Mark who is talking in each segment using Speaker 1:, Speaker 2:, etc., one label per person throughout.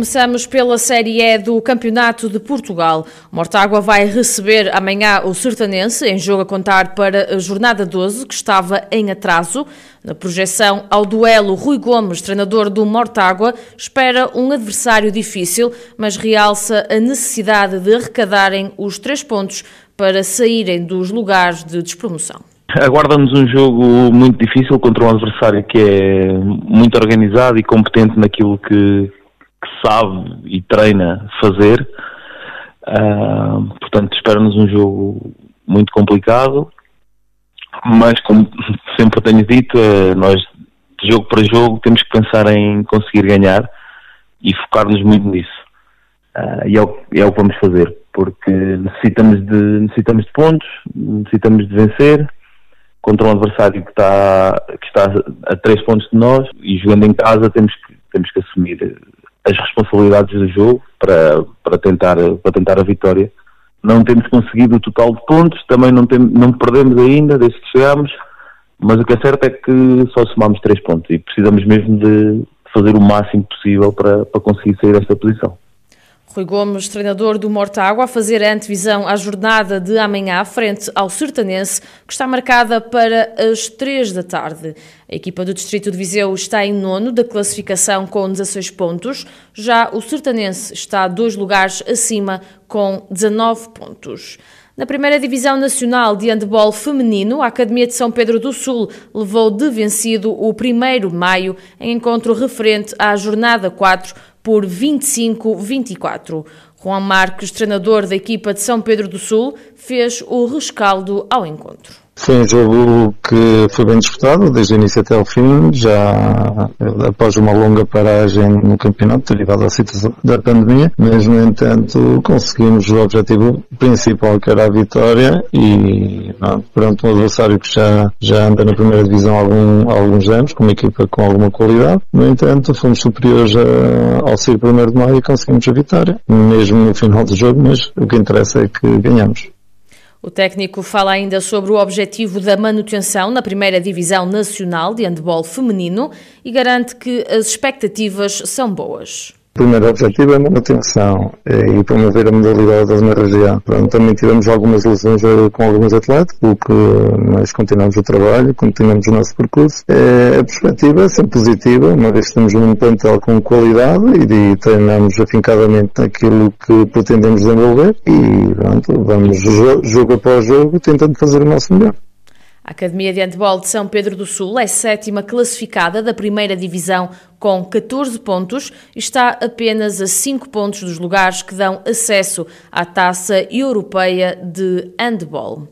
Speaker 1: Começamos pela Série E do Campeonato de Portugal. Mortágua vai receber amanhã o Sertanense, em jogo a contar para a jornada 12, que estava em atraso. Na projeção ao duelo, Rui Gomes, treinador do Mortágua, espera um adversário difícil, mas realça a necessidade de arrecadarem os três pontos para saírem dos lugares de despromoção.
Speaker 2: Aguarda-nos um jogo muito difícil contra um adversário que é muito organizado e competente naquilo que, que sabe e treina fazer. Uh, portanto, espera-nos um jogo muito complicado, mas como sempre tenho dito, uh, nós de jogo para jogo temos que pensar em conseguir ganhar e focar-nos muito nisso. Uh, e é o, é o que vamos fazer, porque necessitamos de, necessitamos de pontos, necessitamos de vencer contra um adversário que está, que está a três pontos de nós e jogando em casa temos que, temos que assumir as responsabilidades do jogo para, para, tentar, para tentar a vitória. Não temos conseguido o total de pontos, também não, tem, não perdemos ainda desde que chegamos, mas o que é certo é que só somamos três pontos e precisamos mesmo de fazer o máximo possível para, para conseguir sair desta posição.
Speaker 1: Rui Gomes, treinador do Mortágua, a fazer a antevisão à jornada de amanhã frente ao Sertanense, que está marcada para as 3 da tarde. A equipa do Distrito de Viseu está em nono da classificação com 16 pontos, já o Sertanense está dois lugares acima com 19 pontos. Na primeira divisão nacional de handebol feminino, a Academia de São Pedro do Sul levou de vencido o 1 de maio em encontro referente à jornada 4 por 25-24. Juan Marques, treinador da equipa de São Pedro do Sul, fez o rescaldo ao encontro.
Speaker 3: Foi um jogo que foi bem disputado, desde o início até o fim, já após uma longa paragem no campeonato, derivada da situação da pandemia, mas no entanto conseguimos o objetivo principal que era a vitória e não, perante um adversário que já, já anda na primeira divisão há, algum, há alguns anos, com uma equipa com alguma qualidade, no entanto fomos superiores a, ao ser primeiro de maio e conseguimos a vitória, mesmo no final do jogo, mas o que interessa é que ganhamos.
Speaker 1: O técnico fala ainda sobre o objetivo da manutenção na primeira divisão nacional de handball feminino e garante que as expectativas são boas.
Speaker 3: O primeiro objetivo é a manutenção é, e promover a modalidade na região. Pronto, também tivemos algumas lesões eh, com alguns atletas, o que nós continuamos o trabalho, continuamos o nosso percurso. É, a perspectiva é sempre positiva, uma vez que temos um plantel com qualidade e, e treinamos afincadamente naquilo que pretendemos desenvolver e pronto, vamos jogo após jogo tentando fazer o nosso melhor.
Speaker 1: A Academia de Handball de São Pedro do Sul é sétima classificada da primeira divisão com 14 pontos e está apenas a 5 pontos dos lugares que dão acesso à Taça Europeia de Handball.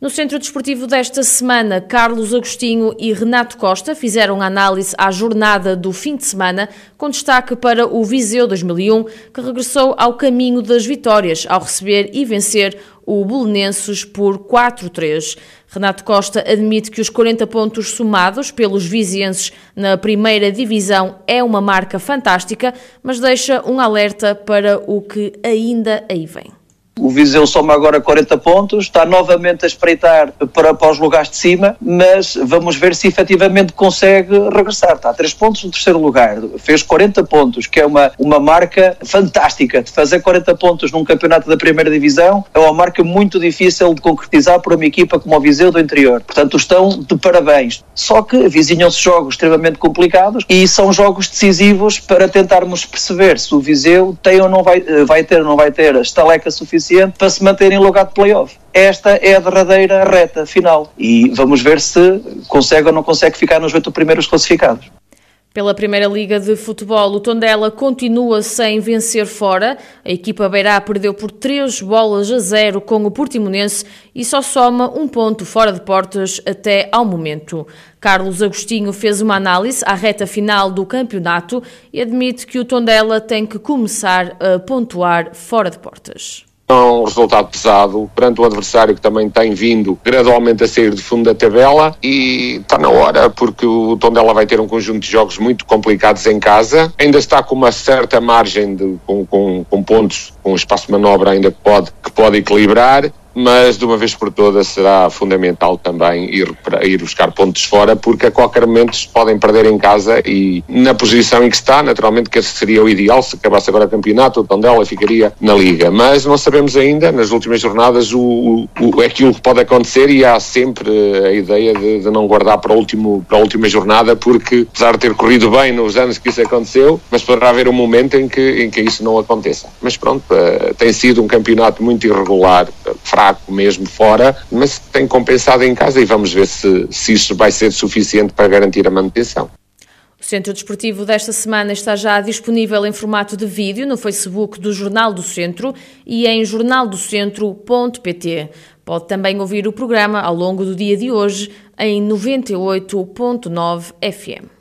Speaker 1: No Centro Desportivo desta semana, Carlos Agostinho e Renato Costa fizeram análise à jornada do fim de semana, com destaque para o Viseu 2001, que regressou ao caminho das vitórias ao receber e vencer o Belenenses por 4-3. Renato Costa admite que os 40 pontos somados pelos vizienses na primeira divisão é uma marca fantástica, mas deixa um alerta para o que ainda aí vem.
Speaker 4: O Viseu soma agora 40 pontos, está novamente a espreitar para, para os lugares de cima, mas vamos ver se efetivamente consegue regressar. Está a 3 pontos no terceiro lugar, fez 40 pontos, que é uma, uma marca fantástica. De fazer 40 pontos num campeonato da primeira divisão é uma marca muito difícil de concretizar por uma equipa como o Viseu do interior. Portanto, estão de parabéns. Só que vizinham-se jogos extremamente complicados e são jogos decisivos para tentarmos perceber se o Viseu tem ou não vai, vai ter ou não vai ter a estaleca suficiente suficiente para se manter em lugar de playoff. Esta é a derradeira reta final e vamos ver se consegue ou não consegue ficar nos oito primeiros classificados.
Speaker 1: Pela Primeira Liga de Futebol, o Tondela continua sem vencer fora. A equipa beirá perdeu por 3 bolas a 0 com o Portimonense e só soma um ponto fora de portas até ao momento. Carlos Agostinho fez uma análise à reta final do campeonato e admite que o Tondela tem que começar a pontuar fora de portas.
Speaker 5: É um resultado pesado perante um adversário que também tem vindo gradualmente a sair de fundo da tabela e está na hora porque o Tondela vai ter um conjunto de jogos muito complicados em casa. Ainda está com uma certa margem de, com, com, com pontos, com espaço de manobra ainda que pode, que pode equilibrar mas de uma vez por todas será fundamental também ir, ir buscar pontos fora, porque a qualquer momento podem perder em casa e na posição em que está, naturalmente que seria o ideal, se acabasse agora o campeonato, o Tondela ficaria na Liga, mas não sabemos ainda, nas últimas jornadas, o, o, aquilo que pode acontecer e há sempre a ideia de, de, não guardar para, o último, para a última jornada, porque apesar de ter corrido bem nos anos que isso aconteceu, mas poderá haver um momento em que, em que isso não aconteça. Mas pronto, uh, tem sido um campeonato muito irregular, fraco, fraco mesmo fora, mas tem compensado em casa e vamos ver se, se isso vai ser suficiente para garantir a manutenção.
Speaker 1: O Centro Desportivo desta semana está já disponível em formato de vídeo no Facebook do Jornal do Centro e em jornaldocentro.pt. Pode também ouvir o programa ao longo do dia de hoje em 98.9 FM.